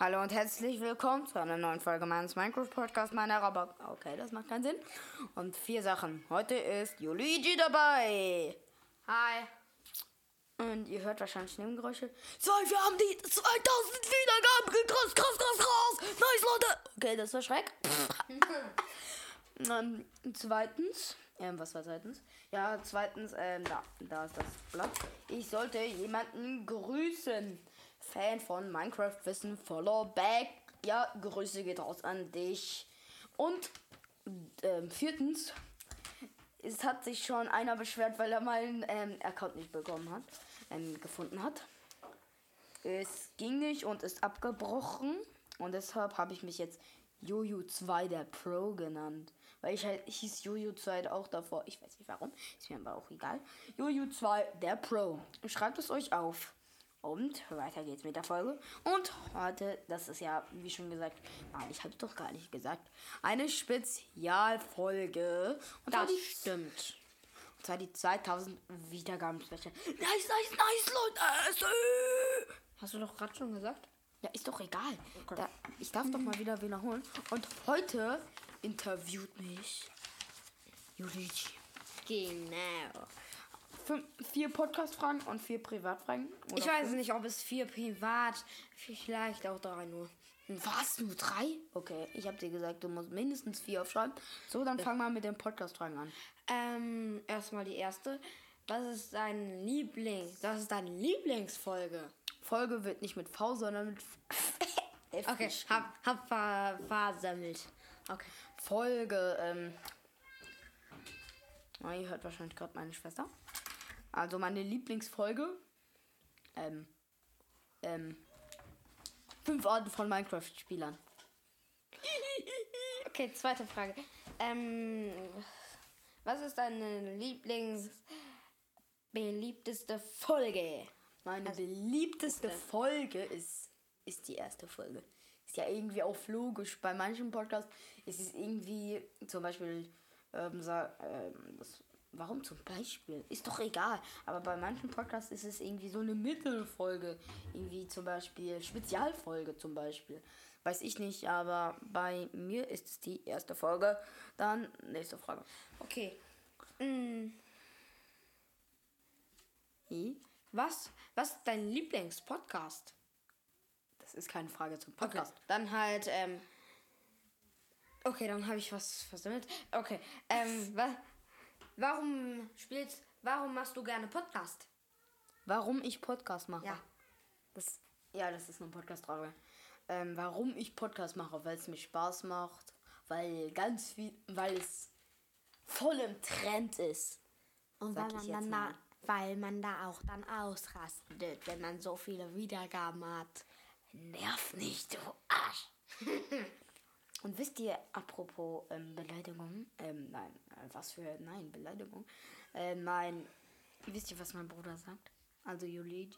Hallo und herzlich willkommen zu einer neuen Folge meines Minecraft Podcast meiner aber okay, das macht keinen Sinn. Und vier Sachen. Heute ist Luigi dabei. Hi. Und ihr hört wahrscheinlich Nebengeräusche. So, wir haben die 2000 Wiedergaben krass, krass, krass, krass. Nice, Leute. Okay, das war Schreck. ähm, zweitens, ähm, was war zweitens? Ja, zweitens, ähm, da, da ist das Blatt. Ich sollte jemanden grüßen. Fan von Minecraft Wissen, Follow Back. Ja, Grüße geht raus an dich. Und ähm, viertens, es hat sich schon einer beschwert, weil er meinen ähm, Account nicht bekommen hat, ähm, gefunden hat. Es ging nicht und ist abgebrochen. Und deshalb habe ich mich jetzt Jojo 2 der Pro genannt. Weil ich halt, ich hieß Jojo 2 auch davor. Ich weiß nicht warum. Ist mir aber auch egal. Jojo 2 der Pro. Schreibt es euch auf. Und weiter geht's mit der Folge. Und heute, das ist ja, wie schon gesagt, nein, ich hab's doch gar nicht gesagt, eine Spezialfolge. Und Das zwar stimmt. Und zwar die 2000 Wiedergaben Special. Nice, nice, nice, Leute. Hast du doch gerade schon gesagt? Ja, ist doch egal. Da, ich darf doch mal wieder wiederholen. Und heute interviewt mich Luigi. Genau. Fünf, vier Podcast-Fragen und vier Privatfragen. Ich weiß fünf? nicht, ob es vier privat, vielleicht auch drei nur. Was? Nur drei? Okay, ich habe dir gesagt, du musst mindestens vier aufschreiben. So, dann fang mal mit den Podcast-Fragen an. Ähm, erstmal die erste. Was ist dein Liebling? Das ist deine Lieblingsfolge. Folge wird nicht mit V, sondern mit F. Okay, hab, hab ver versammelt. Okay. Folge, ähm. Oh, ihr hört wahrscheinlich gerade meine Schwester. Also meine Lieblingsfolge. Ähm. Ähm. Fünf Arten von Minecraft-Spielern. Okay, zweite Frage. Ähm, was ist deine Lieblings beliebteste Folge? Meine beliebteste Folge ist, ist die erste Folge. Ist ja irgendwie auch logisch. Bei manchen Podcasts ist es irgendwie zum Beispiel, ähm, sa- ähm, das, warum zum Beispiel? Ist doch egal. Aber bei manchen Podcasts ist es irgendwie so eine Mittelfolge. Irgendwie zum Beispiel Spezialfolge zum Beispiel. Weiß ich nicht, aber bei mir ist es die erste Folge. Dann nächste Frage. Okay. Mm, I? was, was ist dein Lieblingspodcast? Das ist keine Frage zum Okay, Podcast. dann halt, ähm. Okay, dann habe ich was versammelt. Okay, ähm, wa warum spielst, warum machst du gerne Podcast? Warum ich Podcast mache? Ja. Das, ja, das ist eine Podcast-Frage. Ähm, warum ich Podcast mache? Weil es mir Spaß macht. Weil ganz viel, weil es voll im Trend ist. Und weil man, dann mal. da, weil man da auch dann ausrastet, wenn man so viele Wiedergaben hat. Nerv nicht, du Arsch. Und wisst ihr, apropos ähm, Beleidigung, ähm, nein, äh, was für, nein, Beleidigung, äh, nein, wisst ihr, was mein Bruder sagt? Also Luigi.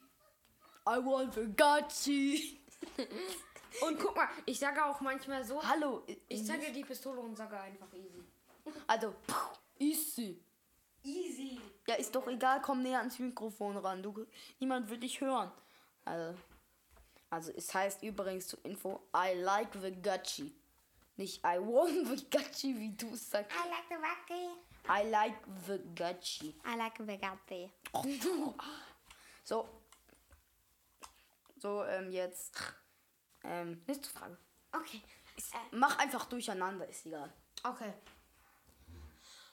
I want a Gachi. Und guck mal, ich sage auch manchmal so, Hallo. ich zeige die Pistole und sage einfach easy. Also, puh, easy. Easy. Ja, ist doch egal, komm näher ans Mikrofon ran. Du, niemand wird dich hören. Also, also, es heißt übrigens zur Info, I like the Gachi. Nicht I want the Gachi, wie du es sagst. I like the wacky. I like the Gachi. I like the wacky. So. So, ähm, jetzt. Ähm, nächste Frage. Okay. Äh, Mach einfach durcheinander, ist egal. okay.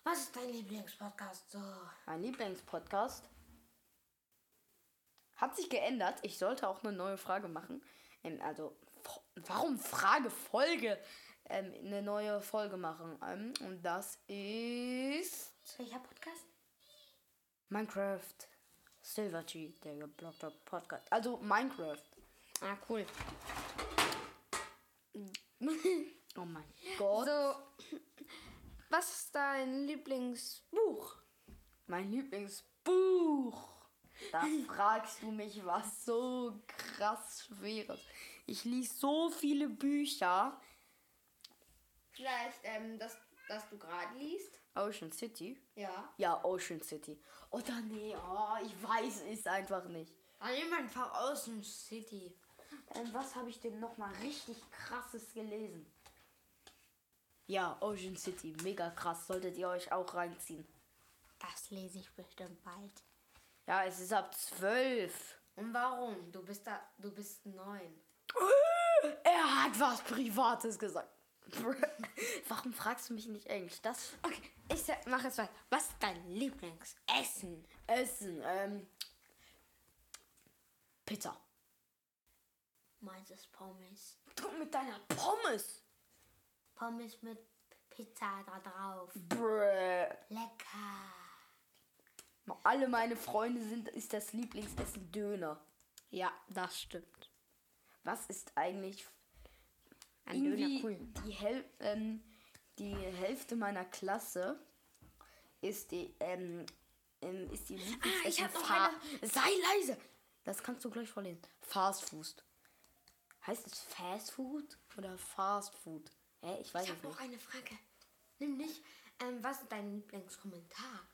Was ist dein Lieblingspodcast so? Mein Lieblingspodcast hat sich geändert. Ich sollte auch eine neue Frage machen. Ähm, also, warum Frage, Folge? Ähm, eine neue Folge machen. Ähm, und das ist Welcher Podcast? Minecraft Silvertree, der geblockte Podcast. Also Minecraft. Ah, cool. Oh mein Gott. So, was ist dein Lieblingsbuch? Mein Lieblingsbuch. Da fragst du mich was so krass Schweres. Ich lies so viele Bücher. Vielleicht, ähm, das, das du gerade liest? Ocean City? Ja. Ja, Ocean City. Oder nee, oh, ich weiß es einfach nicht. Dann nimm einfach Ocean City. ähm, was habe ich denn noch mal richtig krasses gelesen? Ja, Ocean City, mega krass, solltet ihr euch auch reinziehen. Das lese ich bestimmt bald. Ja, es ist ab 12. Und warum? Du bist da, du bist neun. Er hat was Privates gesagt. Warum fragst du mich nicht Englisch? Das Okay, ich sag- mach jetzt weiter. Was ist dein Lieblingsessen? Essen, ähm, Pizza. Meins ist Pommes. Du mit deiner Pommes. Pommes mit Pizza da drauf. Brr. Lecker. Alle meine Freunde sind, ist das Lieblingsessen Döner. Ja, das stimmt. Was ist eigentlich Ein Döner cool. die, Häl ähm, die Hälfte meiner Klasse ist die ähm, ähm, ist die Ah, ich hab noch Fa- Sei leise. Das kannst du gleich vorlesen. Fast Food. Heißt es Fast Food oder Fast Food? Hä, ich weiß Ich es habe noch nicht. eine Frage. Nämlich, ähm, was ist dein Lieblingskommentar?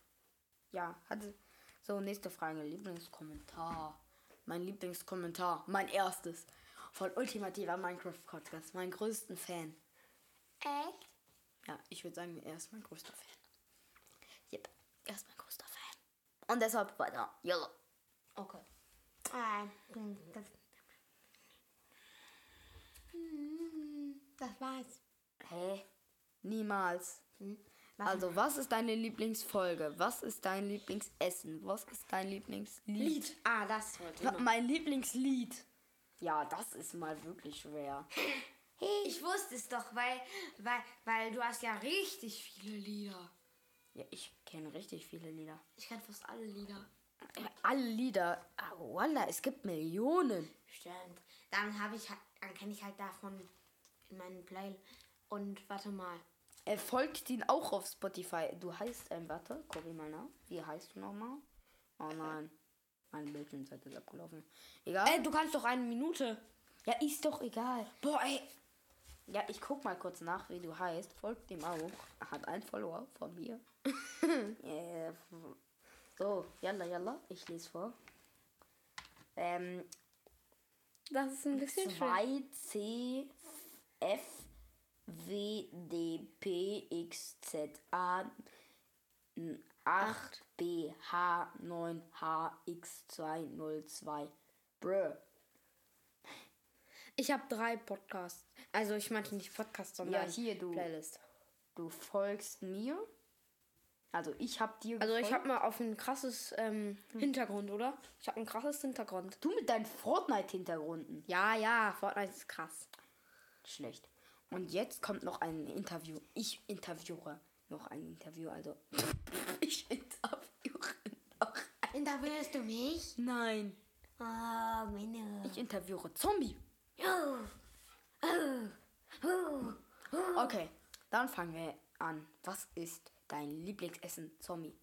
Ja, hatte so nächste Frage. Lieblingskommentar. Mein Lieblingskommentar, mein erstes von ultimativer Minecraft Podcast, mein größten Fan. Echt? Ja, ich würde sagen, er ist mein größter Fan. Yep, er ist mein größter Fan. Und deshalb weiter. Yellow. Okay. Ah, das, Hm, das war's. Hä? Niemals. Hm? Was? Also, was ist deine Lieblingsfolge? Was ist dein Lieblingsessen? Was ist dein Lieblingslied? Lied. Ah, das wollte ich. Mein Lieblingslied. Ja, das ist mal wirklich schwer. Ich wusste es doch, weil, weil, weil du hast ja richtig viele Lieder. Ja, ich kenne richtig viele Lieder. Ich kenne fast alle Lieder. Äh, Alle Lieder. Ah, Wallah, es gibt Millionen. Stimmt. Dann habe ich dann kenne ich halt davon in meinen Play. Und warte mal. Er folgt ihn auch auf Spotify. Du heißt, ähm, warte, guck ich mal nach. Wie heißt du nochmal? Oh nein. Meine Bildschirmzeit ist abgelaufen. Egal. Ey, du kannst doch eine Minute. Ja, ist doch egal. Boah, ey. Ja, ich guck mal kurz nach, wie du heißt. Folgt dem auch. Hat ein Follower von mir. Äh, so, yalla, yalla. Ich lese vor. Ähm, das ist ein bisschen 2 C F W D P X Z A 8BH9HX202. Brö. Ich habe drei Podcasts. Also ich meine nicht Podcasts, sondern ja, hier, du, Playlist. Du folgst mir. Also ich habe dir. Gefolgt. Also ich habe mal auf ein krasses ähm. Hm. Hintergrund, oder? Ich habe ein krasses Hintergrund. Du mit deinen Fortnite-Hintergründen. Ja, ja, Fortnite ist krass. Schlecht. Und jetzt kommt noch ein Interview. Ich interviewe noch ein Interview, also. Interviewst du mich? Nein. Oh, meine. Ich interviewe Zombie. Oh. Oh. Oh. Okay, dann fangen wir an. Was ist dein Lieblingsessen, Zombie?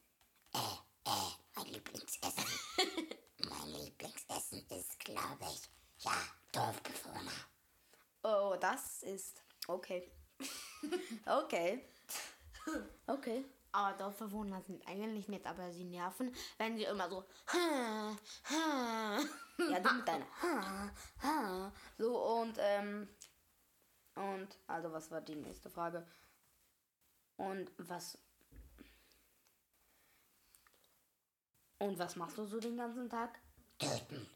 Mein Lieblingsessen. mein Lieblingsessen ist, glaube ich, ja, Dorfbewohner. Oh, das ist okay. okay. Okay. Aber Dorfbewohner sind eigentlich nett, aber sie nerven, wenn sie immer so. Ha, ha. Ja, du mit deiner. Ha, ha. So, und, ähm. Und, also, was war die nächste Frage? Und was. Und was machst du so den ganzen Tag? Töten.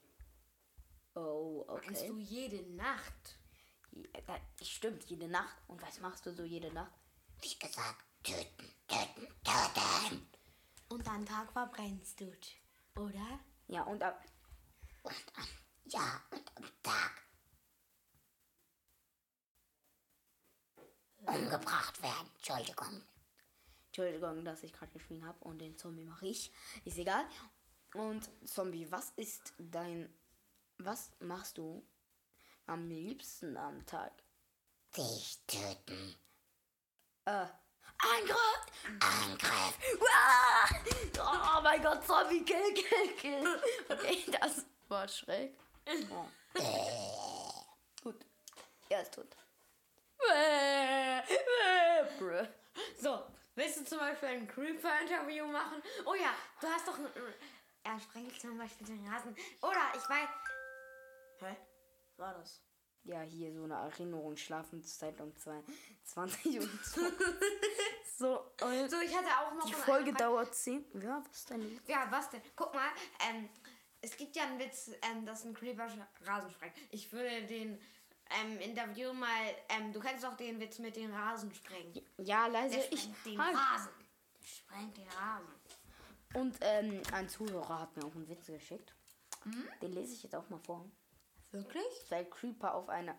Oh, Kannst okay. du jede Nacht. Ja, stimmt, jede Nacht. Und was machst du so jede Nacht? Wie gesagt, töten, töten, töten. Und am Tag verbrennst du, oder? Ja, und ab. Und am, ja, und am Tag umgebracht werden. Entschuldigung. Entschuldigung, dass ich gerade geschrien habe und den Zombie mache ich. Ist egal. Und Zombie, was ist dein. Was machst du am liebsten am Tag? Dich töten. Äh. Angriff! Angriff. Oh mein Gott, Zombie, kill, kill, kill. Okay, das war schräg. Oh. Gut. Er ist tot. So, willst du zum Beispiel ein Creeper-Interview machen? Oh ja, du hast doch ein. Er sprengt zum Beispiel den Rasen. Oder ich weiß. Hä? war das? Ja, hier so eine Erinnerung, Schlafenszeit um 22 und so. und So, ich hatte auch noch die Folge dauert 10. Ja, was denn? Ja, was denn? Guck mal, ähm, es gibt ja einen Witz, ähm, dass ein Creeper Rasen sprengt. Ich würde den ähm, Interview mal, ähm, du kennst doch den Witz mit den Rasensprengen. Ja, leise. Der Ich, den halt. Rasen. Der sprengt den Rasen. Und ähm, ein Zuhörer hat mir auch einen Witz geschickt. Den lese ich jetzt auch mal vor. Wirklich? Weil Creeper auf einer,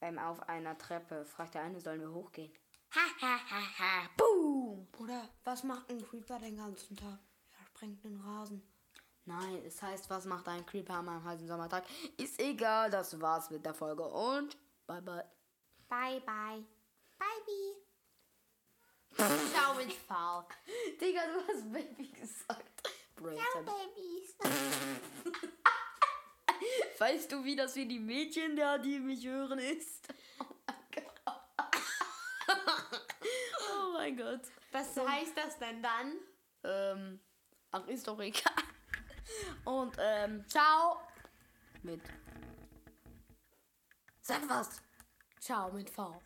ähm, auf einer Treppe fragt der eine, sollen wir hochgehen? Ha, ha, ha, ha. Boom! Oder was macht ein Creeper den ganzen Tag? Er sprengt den Rasen. Nein, es heißt, was macht ein Creeper einem heißen Sommertag? Ist egal, das war's mit der Folge und bye bye. Bye, bye. Bye, bye. Ciao mit V. Digga, du hast Baby gesagt. Hab Babys. ich- weißt du, wie das für die Mädchen da, die mich hören, ist? Oh mein Gott. Was heißt das denn dann? Ähm, ach, ist doch egal. Und, ähm, ciao. Mit. Sag was. Ciao mit V.